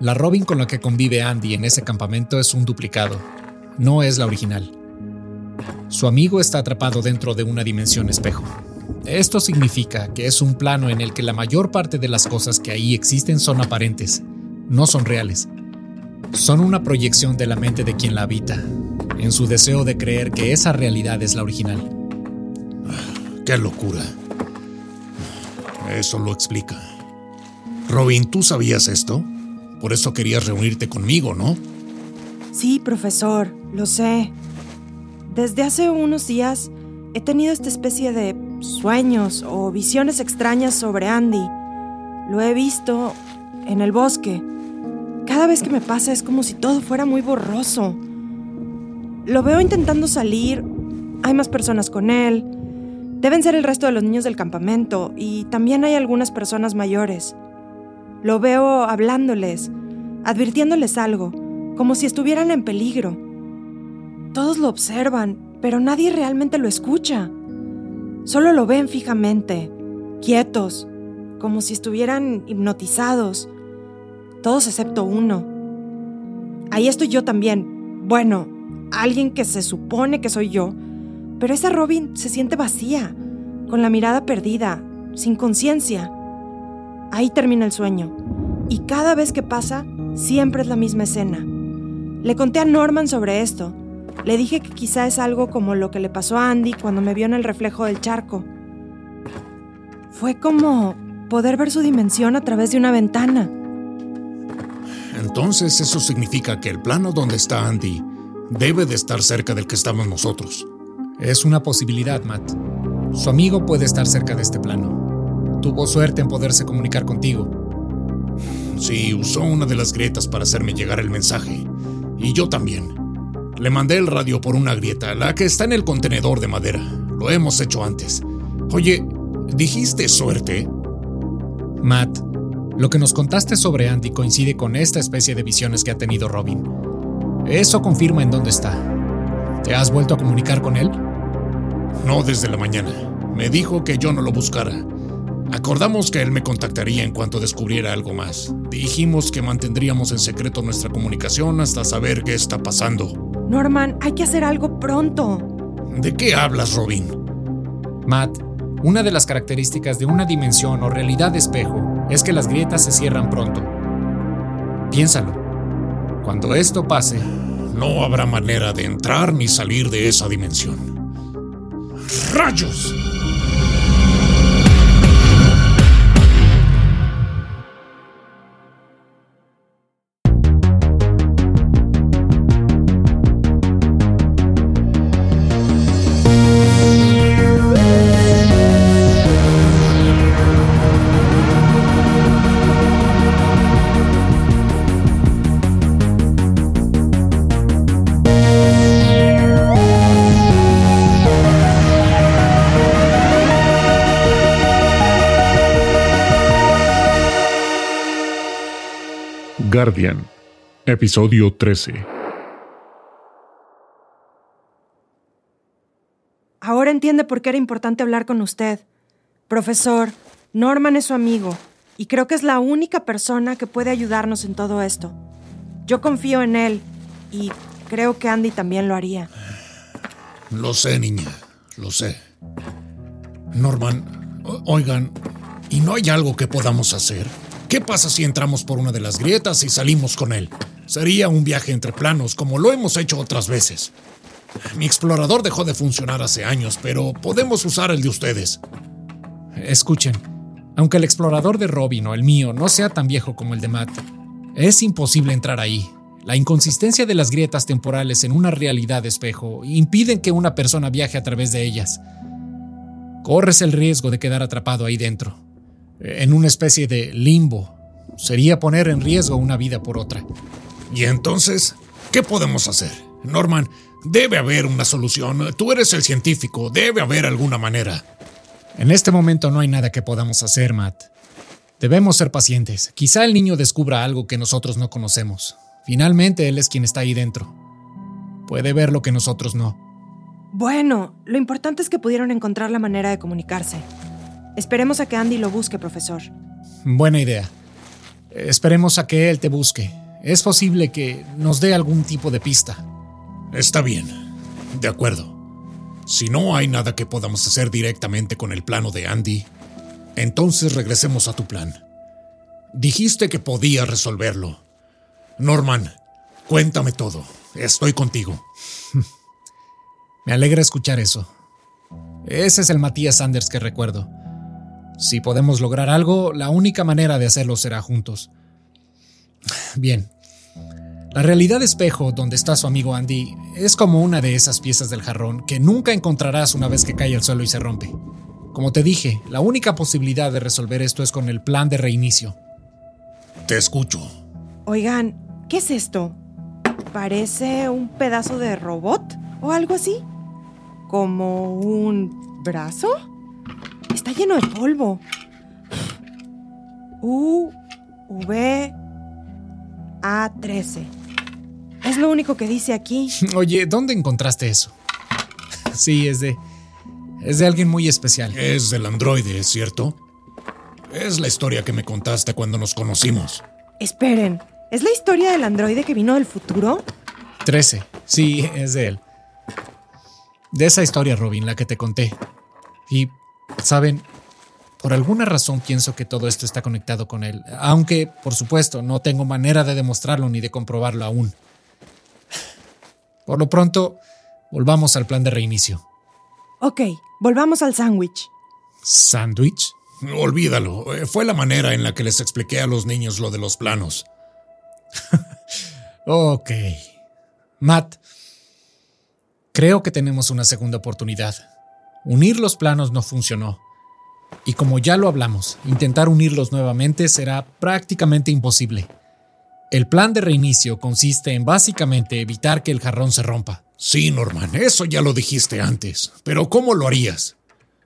La Robin con la que convive Andy en ese campamento es un duplicado, no es la original. Su amigo está atrapado dentro de una dimensión espejo. Esto significa que es un plano en el que la mayor parte de las cosas que ahí existen son aparentes, no son reales. Son una proyección de la mente de quien la habita, en su deseo de creer que esa realidad es la original. ¡Qué locura! Eso lo explica. Robin, ¿tú sabías esto? Por eso querías reunirte conmigo, ¿no? Sí, profesor, lo sé. Desde hace unos días he tenido esta especie de sueños o visiones extrañas sobre Andy. Lo he visto en el bosque. Cada vez que me pasa es como si todo fuera muy borroso. Lo veo intentando salir. Hay más personas con él. Deben ser el resto de los niños del campamento y también hay algunas personas mayores. Lo veo hablándoles, advirtiéndoles algo, como si estuvieran en peligro. Todos lo observan, pero nadie realmente lo escucha. Solo lo ven fijamente, quietos, como si estuvieran hipnotizados. Todos excepto uno. Ahí estoy yo también. Bueno, alguien que se supone que soy yo. Pero esa Robin se siente vacía, con la mirada perdida, sin conciencia. Ahí termina el sueño. Y cada vez que pasa, siempre es la misma escena. Le conté a Norman sobre esto. Le dije que quizá es algo como lo que le pasó a Andy cuando me vio en el reflejo del charco. Fue como poder ver su dimensión a través de una ventana. Entonces eso significa que el plano donde está Andy debe de estar cerca del que estamos nosotros. Es una posibilidad, Matt. Su amigo puede estar cerca de este plano. Tuvo suerte en poderse comunicar contigo. Sí, usó una de las grietas para hacerme llegar el mensaje. Y yo también. Le mandé el radio por una grieta, la que está en el contenedor de madera. Lo hemos hecho antes. Oye, ¿dijiste suerte? Matt, lo que nos contaste sobre Andy coincide con esta especie de visiones que ha tenido Robin. Eso confirma en dónde está. ¿Te has vuelto a comunicar con él? No desde la mañana. Me dijo que yo no lo buscara. Acordamos que él me contactaría en cuanto descubriera algo más. Dijimos que mantendríamos en secreto nuestra comunicación hasta saber qué está pasando. Norman, hay que hacer algo pronto. ¿De qué hablas, Robin? Matt, una de las características de una dimensión o realidad de espejo es que las grietas se cierran pronto. Piénsalo. Cuando esto pase, no habrá manera de entrar ni salir de esa dimensión. ¡Rayos! Guardian, episodio 13. Ahora entiende por qué era importante hablar con usted. Profesor, Norman es su amigo y creo que es la única persona que puede ayudarnos en todo esto. Yo confío en él y creo que Andy también lo haría. Lo sé, niña, lo sé. Norman, oigan, ¿y no hay algo que podamos hacer? ¿Qué pasa si entramos por una de las grietas y salimos con él? Sería un viaje entre planos, como lo hemos hecho otras veces. Mi explorador dejó de funcionar hace años, pero podemos usar el de ustedes. Escuchen, aunque el explorador de Robin o el mío no sea tan viejo como el de Matt, es imposible entrar ahí. La inconsistencia de las grietas temporales en una realidad de espejo impiden que una persona viaje a través de ellas. Corres el riesgo de quedar atrapado ahí dentro en una especie de limbo. Sería poner en riesgo una vida por otra. ¿Y entonces qué podemos hacer? Norman, debe haber una solución. Tú eres el científico, debe haber alguna manera. En este momento no hay nada que podamos hacer, Matt. Debemos ser pacientes. Quizá el niño descubra algo que nosotros no conocemos. Finalmente él es quien está ahí dentro. Puede ver lo que nosotros no. Bueno, lo importante es que pudieron encontrar la manera de comunicarse. Esperemos a que Andy lo busque, profesor. Buena idea. Esperemos a que él te busque. Es posible que nos dé algún tipo de pista. Está bien. De acuerdo. Si no hay nada que podamos hacer directamente con el plano de Andy, entonces regresemos a tu plan. Dijiste que podía resolverlo. Norman, cuéntame todo. Estoy contigo. Me alegra escuchar eso. Ese es el Matías Sanders que recuerdo. Si podemos lograr algo, la única manera de hacerlo será juntos. Bien. La realidad espejo donde está su amigo Andy es como una de esas piezas del jarrón que nunca encontrarás una vez que cae al suelo y se rompe. Como te dije, la única posibilidad de resolver esto es con el plan de reinicio. Te escucho. Oigan, ¿qué es esto? Parece un pedazo de robot o algo así. ¿Como un brazo? Está lleno de polvo. U, V, A 13. Es lo único que dice aquí. Oye, ¿dónde encontraste eso? Sí, es de. Es de alguien muy especial. Es del androide, ¿cierto? Es la historia que me contaste cuando nos conocimos. Esperen, ¿es la historia del androide que vino del futuro? 13. Sí, es de él. De esa historia, Robin, la que te conté. Y, ¿saben? Por alguna razón pienso que todo esto está conectado con él, aunque, por supuesto, no tengo manera de demostrarlo ni de comprobarlo aún. Por lo pronto, volvamos al plan de reinicio. Ok, volvamos al sándwich. ¿Sándwich? Olvídalo, eh, fue la manera en la que les expliqué a los niños lo de los planos. ok. Matt, creo que tenemos una segunda oportunidad. Unir los planos no funcionó. Y como ya lo hablamos, intentar unirlos nuevamente será prácticamente imposible. El plan de reinicio consiste en básicamente evitar que el jarrón se rompa. Sí, Norman, eso ya lo dijiste antes. Pero ¿cómo lo harías?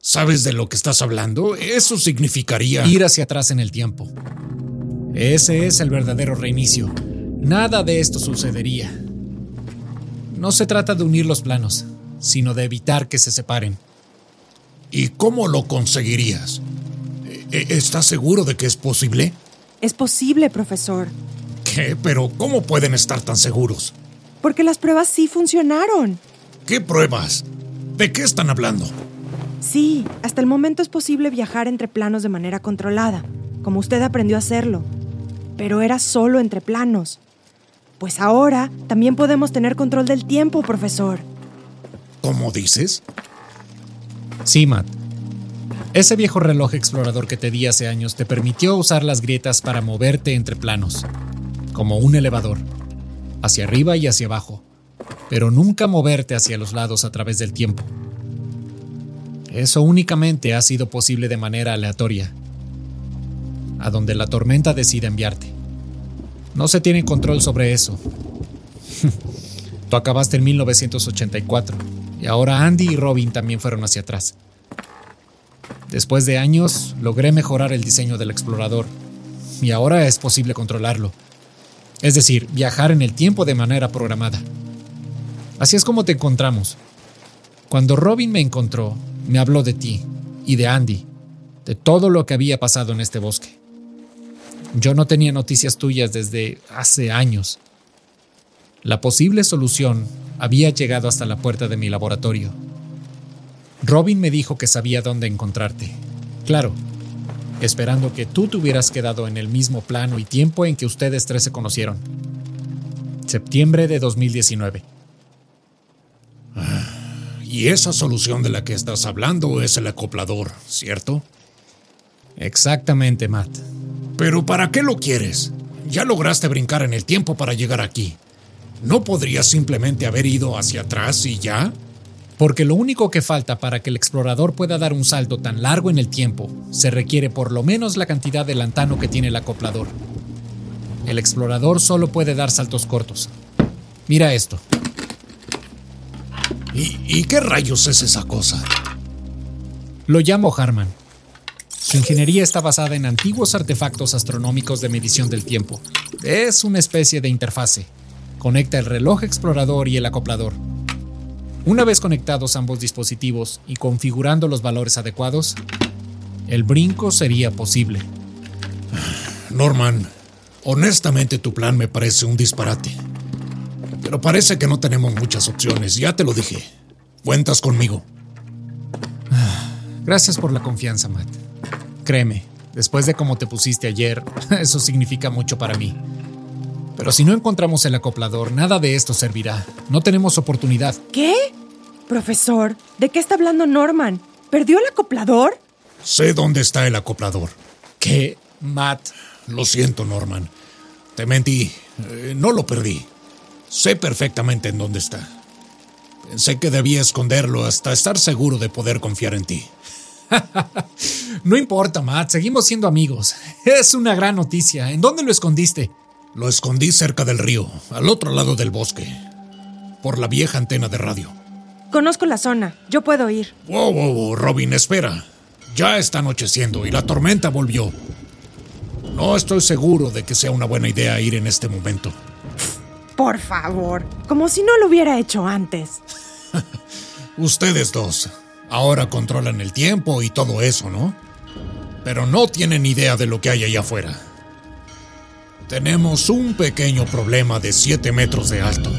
¿Sabes de lo que estás hablando? Eso significaría... Ir hacia atrás en el tiempo. Ese es el verdadero reinicio. Nada de esto sucedería. No se trata de unir los planos, sino de evitar que se separen. ¿Y cómo lo conseguirías? ¿E-, ¿Estás seguro de que es posible? Es posible, profesor. ¿Qué? Pero ¿cómo pueden estar tan seguros? Porque las pruebas sí funcionaron. ¿Qué pruebas? ¿De qué están hablando? Sí, hasta el momento es posible viajar entre planos de manera controlada, como usted aprendió a hacerlo. Pero era solo entre planos. Pues ahora también podemos tener control del tiempo, profesor. ¿Cómo dices? Sí, Matt. Ese viejo reloj explorador que te di hace años te permitió usar las grietas para moverte entre planos, como un elevador, hacia arriba y hacia abajo, pero nunca moverte hacia los lados a través del tiempo. Eso únicamente ha sido posible de manera aleatoria, a donde la tormenta decide enviarte. No se tiene control sobre eso. Tú acabaste en 1984 y ahora Andy y Robin también fueron hacia atrás. Después de años, logré mejorar el diseño del explorador y ahora es posible controlarlo. Es decir, viajar en el tiempo de manera programada. Así es como te encontramos. Cuando Robin me encontró, me habló de ti y de Andy, de todo lo que había pasado en este bosque. Yo no tenía noticias tuyas desde hace años. La posible solución había llegado hasta la puerta de mi laboratorio. Robin me dijo que sabía dónde encontrarte. Claro, esperando que tú te hubieras quedado en el mismo plano y tiempo en que ustedes tres se conocieron. Septiembre de 2019. Y esa solución de la que estás hablando es el acoplador, ¿cierto? Exactamente, Matt. Pero ¿para qué lo quieres? Ya lograste brincar en el tiempo para llegar aquí. ¿No podrías simplemente haber ido hacia atrás y ya? Porque lo único que falta para que el explorador pueda dar un salto tan largo en el tiempo, se requiere por lo menos la cantidad de lantano que tiene el acoplador. El explorador solo puede dar saltos cortos. Mira esto. ¿Y, qué rayos es esa cosa? Lo llamo Harman. Su ingeniería está basada en antiguos artefactos astronómicos de medición del tiempo. Es una especie de interfase. Conecta el reloj explorador y el acoplador. Una vez conectados ambos dispositivos y configurando los valores adecuados, el brinco sería posible. Norman, Honestamente, tu plan me parece un disparate. Pero parece que no tenemos muchas opciones, ya te lo dije. Cuentas conmigo. Gracias por la confianza, Matt. Créeme, después de cómo te pusiste ayer, eso significa mucho para mí. Pero si no encontramos el acoplador, nada de esto servirá. No tenemos oportunidad. ¿Qué? Profesor, ¿de qué está hablando Norman? ¿Perdió el acoplador? Sé dónde está el acoplador. ¿Qué? Matt. Lo siento, Norman. Te mentí. Eh, no lo perdí. Sé perfectamente en dónde está. Pensé que debía esconderlo hasta estar seguro de poder confiar en ti. no importa, Matt. Seguimos siendo amigos. Es una gran noticia. ¿En dónde lo escondiste? Lo escondí cerca del río, al otro lado del bosque. Por la vieja antena de radio. Conozco la zona. Yo puedo ir. Wow, wow, wow, Robin, espera. Ya está anocheciendo y la tormenta volvió. No estoy seguro de que sea una buena idea ir en este momento. Por favor, como si no lo hubiera hecho antes. Ustedes dos ahora controlan el tiempo y todo eso, ¿no? Pero no tienen idea de lo que hay allá afuera. Tenemos un pequeño problema de 7 metros de alto.